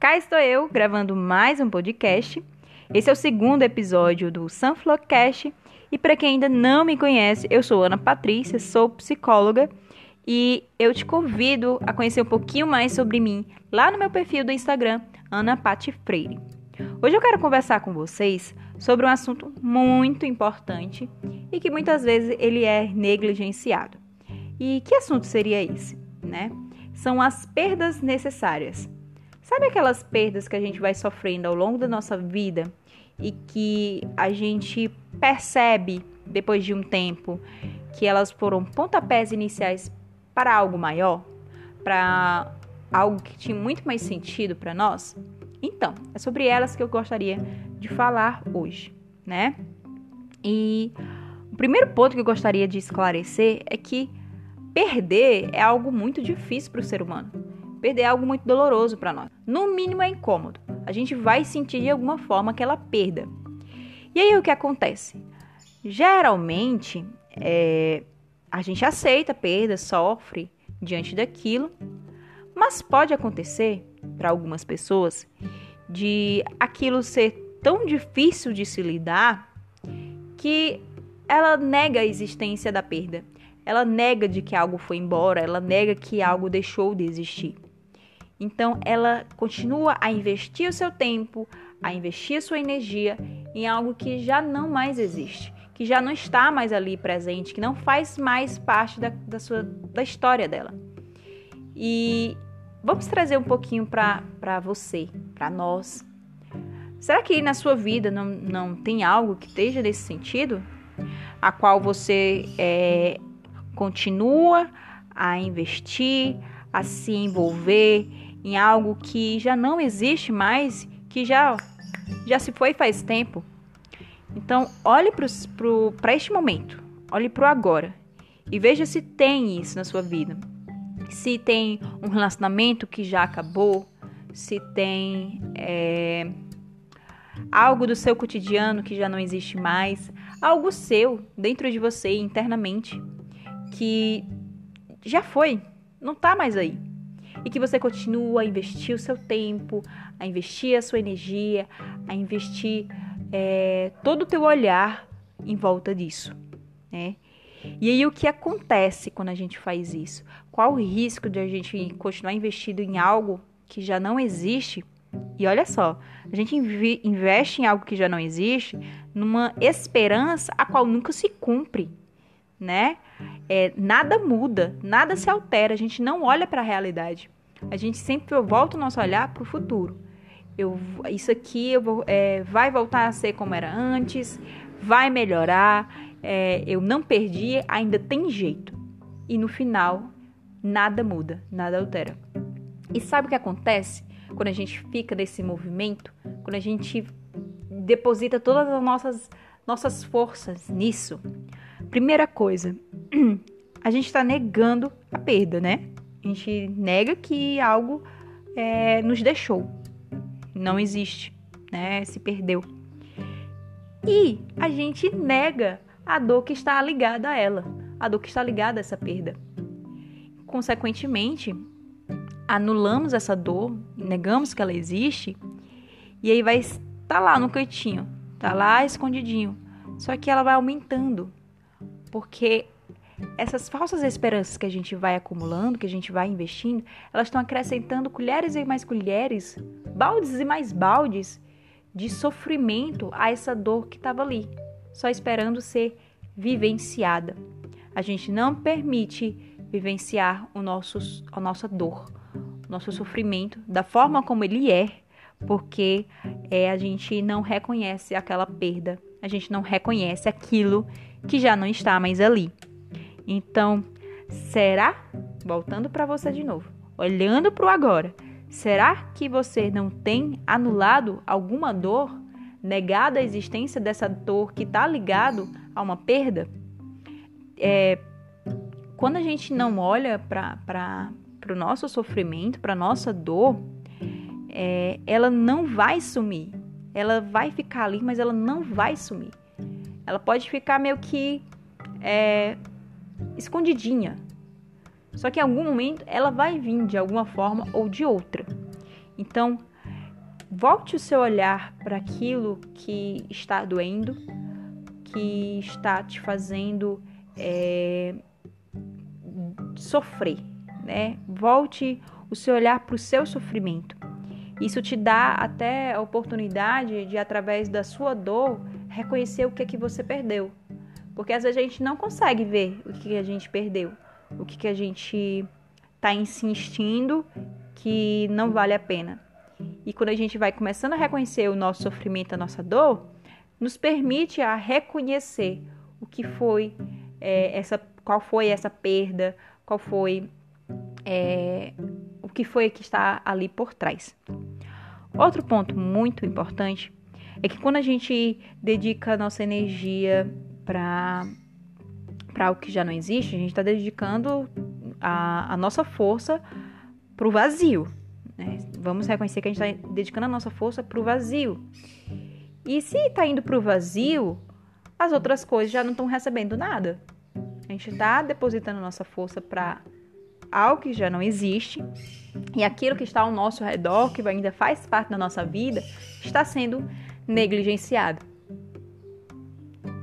Cá estou eu gravando mais um podcast. Esse é o segundo episódio do Sunflowercast. E para quem ainda não me conhece, eu sou Ana Patrícia, sou psicóloga e eu te convido a conhecer um pouquinho mais sobre mim lá no meu perfil do Instagram, Ana Pati Freire. Hoje eu quero conversar com vocês sobre um assunto muito importante e que muitas vezes ele é negligenciado. E que assunto seria esse, né? São as perdas necessárias. Sabe aquelas perdas que a gente vai sofrendo ao longo da nossa vida e que a gente percebe depois de um tempo que elas foram pontapés iniciais para algo maior, para algo que tinha muito mais sentido para nós? Então, é sobre elas que eu gostaria de falar hoje, né? E o primeiro ponto que eu gostaria de esclarecer é que perder é algo muito difícil para o ser humano. Perder é algo muito doloroso para nós. No mínimo é incômodo. A gente vai sentir de alguma forma aquela perda. E aí o que acontece? Geralmente é, a gente aceita a perda, sofre diante daquilo, mas pode acontecer para algumas pessoas de aquilo ser tão difícil de se lidar que ela nega a existência da perda. Ela nega de que algo foi embora, ela nega que algo deixou de existir. Então, ela continua a investir o seu tempo, a investir a sua energia em algo que já não mais existe, que já não está mais ali presente, que não faz mais parte da, da, sua, da história dela. E vamos trazer um pouquinho para você, para nós. Será que na sua vida não, não tem algo que esteja nesse sentido? A qual você é, continua a investir, a se envolver em algo que já não existe mais, que já, já se foi faz tempo. Então, olhe para este momento, olhe para o agora e veja se tem isso na sua vida. Se tem um relacionamento que já acabou, se tem é, algo do seu cotidiano que já não existe mais, algo seu dentro de você internamente que já foi, não está mais aí e que você continua a investir o seu tempo, a investir a sua energia, a investir é, todo o teu olhar em volta disso, né? E aí o que acontece quando a gente faz isso? Qual o risco de a gente continuar investindo em algo que já não existe? E olha só, a gente investe em algo que já não existe numa esperança a qual nunca se cumpre, né? É, nada muda, nada se altera, a gente não olha para a realidade. A gente sempre volta o nosso olhar para o futuro. Eu, isso aqui eu vou, é, vai voltar a ser como era antes, vai melhorar, é, eu não perdi, ainda tem jeito. E no final, nada muda, nada altera. E sabe o que acontece quando a gente fica nesse movimento? Quando a gente deposita todas as nossas, nossas forças nisso? Primeira coisa, a gente está negando a perda, né? A gente nega que algo é, nos deixou, não existe, né? Se perdeu. E a gente nega a dor que está ligada a ela, a dor que está ligada a essa perda. Consequentemente, anulamos essa dor, negamos que ela existe, e aí vai estar lá no cantinho, tá lá escondidinho. Só que ela vai aumentando, porque essas falsas esperanças que a gente vai acumulando, que a gente vai investindo, elas estão acrescentando colheres e mais colheres, baldes e mais baldes de sofrimento a essa dor que estava ali, só esperando ser vivenciada. A gente não permite vivenciar o nosso, a nossa dor, o nosso sofrimento da forma como ele é, porque é, a gente não reconhece aquela perda, a gente não reconhece aquilo que já não está mais ali. Então, será? Voltando para você de novo, olhando para o agora, será que você não tem anulado alguma dor, negado a existência dessa dor que está ligado a uma perda? É, quando a gente não olha para o nosso sofrimento, para nossa dor, é, ela não vai sumir. Ela vai ficar ali, mas ela não vai sumir. Ela pode ficar meio que é, escondidinha. Só que em algum momento ela vai vir de alguma forma ou de outra. Então, volte o seu olhar para aquilo que está doendo, que está te fazendo é, sofrer, né? Volte o seu olhar para o seu sofrimento. Isso te dá até a oportunidade de, através da sua dor, reconhecer o que é que você perdeu. Porque às vezes a gente não consegue ver o que a gente perdeu, o que a gente está insistindo que não vale a pena. E quando a gente vai começando a reconhecer o nosso sofrimento, a nossa dor, nos permite a reconhecer o que foi é, essa, qual foi essa perda, qual foi é, o que foi que está ali por trás. Outro ponto muito importante é que quando a gente dedica a nossa energia para para o que já não existe, a gente está dedicando a, a, nossa força para o vazio. Né? Vamos reconhecer que a gente está dedicando a nossa força para o vazio. E se está indo para o vazio, as outras coisas já não estão recebendo nada. A gente está depositando nossa força para algo que já não existe e aquilo que está ao nosso redor, que ainda faz parte da nossa vida, está sendo negligenciado.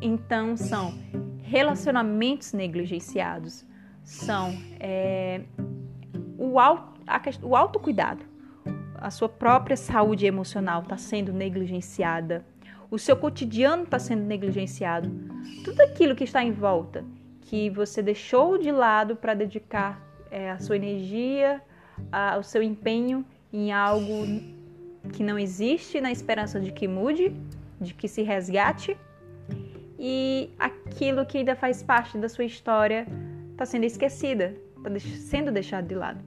Então, são relacionamentos negligenciados, são é, o, auto, a, o autocuidado, a sua própria saúde emocional está sendo negligenciada, o seu cotidiano está sendo negligenciado, tudo aquilo que está em volta que você deixou de lado para dedicar é, a sua energia, a, o seu empenho em algo que não existe, na esperança de que mude, de que se resgate, e aquilo que ainda faz parte da sua história está sendo esquecida, está sendo deixado de lado.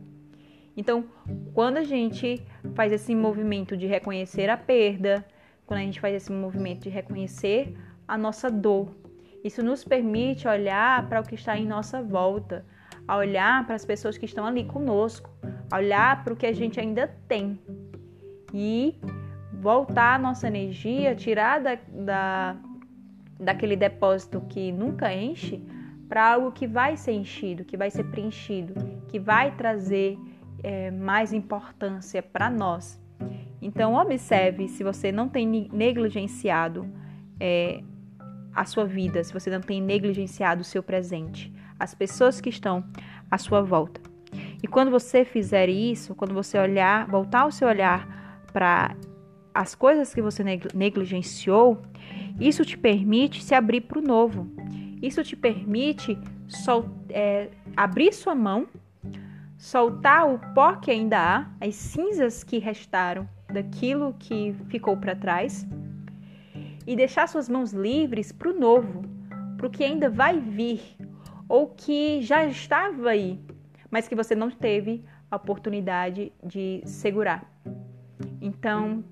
Então, quando a gente faz esse movimento de reconhecer a perda, quando a gente faz esse movimento de reconhecer a nossa dor, isso nos permite olhar para o que está em nossa volta, a olhar para as pessoas que estão ali conosco, a olhar para o que a gente ainda tem e voltar a nossa energia, tirar da, da, daquele depósito que nunca enche para algo que vai ser enchido, que vai ser preenchido, que vai trazer é, mais importância para nós. Então, observe se você não tem negligenciado é, a sua vida, se você não tem negligenciado o seu presente, as pessoas que estão à sua volta. E quando você fizer isso, quando você olhar, voltar o seu olhar para as coisas que você negligenciou, isso te permite se abrir para o novo. Isso te permite sol, é, abrir sua mão, soltar o pó que ainda há, as cinzas que restaram daquilo que ficou para trás e deixar suas mãos livres para o novo, para o que ainda vai vir ou que já estava aí, mas que você não teve a oportunidade de segurar. Então,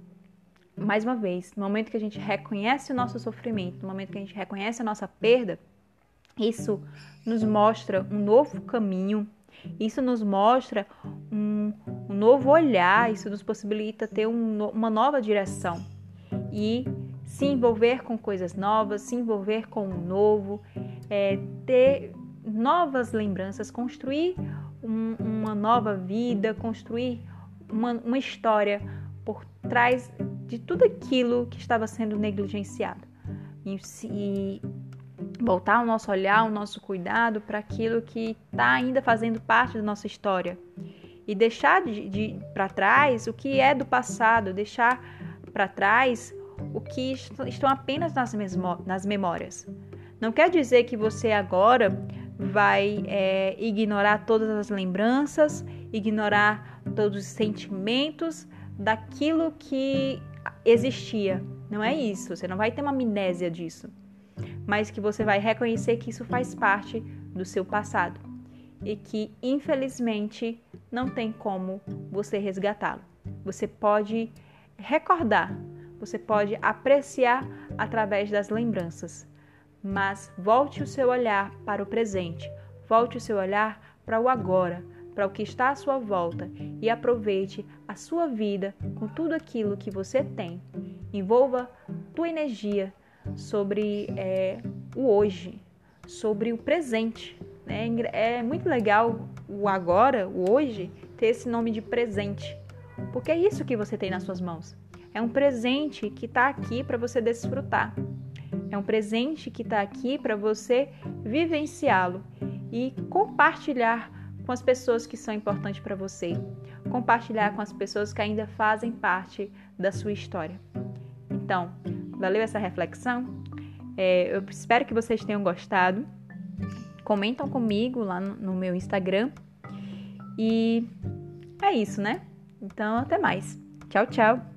mais uma vez, no momento que a gente reconhece o nosso sofrimento, no momento que a gente reconhece a nossa perda, isso nos mostra um novo caminho, isso nos mostra um, um novo olhar, isso nos possibilita ter um, uma nova direção. E se envolver com coisas novas, se envolver com o novo, é, ter novas lembranças, construir um, uma nova vida, construir uma, uma história por trás de tudo aquilo que estava sendo negligenciado. E, e voltar o nosso olhar, o nosso cuidado para aquilo que está ainda fazendo parte da nossa história. E deixar de, de para trás o que é do passado, deixar para trás o que estão apenas nas, nas memórias. Não quer dizer que você agora vai é, ignorar todas as lembranças, ignorar todos os sentimentos daquilo que existia. Não é isso. Você não vai ter uma amnésia disso. Mas que você vai reconhecer que isso faz parte do seu passado e que, infelizmente, não tem como você resgatá-lo. Você pode recordar, você pode apreciar através das lembranças. Mas volte o seu olhar para o presente, volte o seu olhar para o agora, para o que está à sua volta e aproveite a sua vida com tudo aquilo que você tem. Envolva tua energia sobre é, o hoje, sobre o presente. Né? É muito legal o agora, o hoje, ter esse nome de presente, porque é isso que você tem nas suas mãos. É um presente que está aqui para você desfrutar. É um presente que está aqui para você vivenciá-lo e compartilhar com as pessoas que são importantes para você, compartilhar com as pessoas que ainda fazem parte da sua história. Então, valeu essa reflexão? É, eu espero que vocês tenham gostado. Comentam comigo lá no, meu Instagram. E é isso, né? Então, até mais. Tchau, tchau.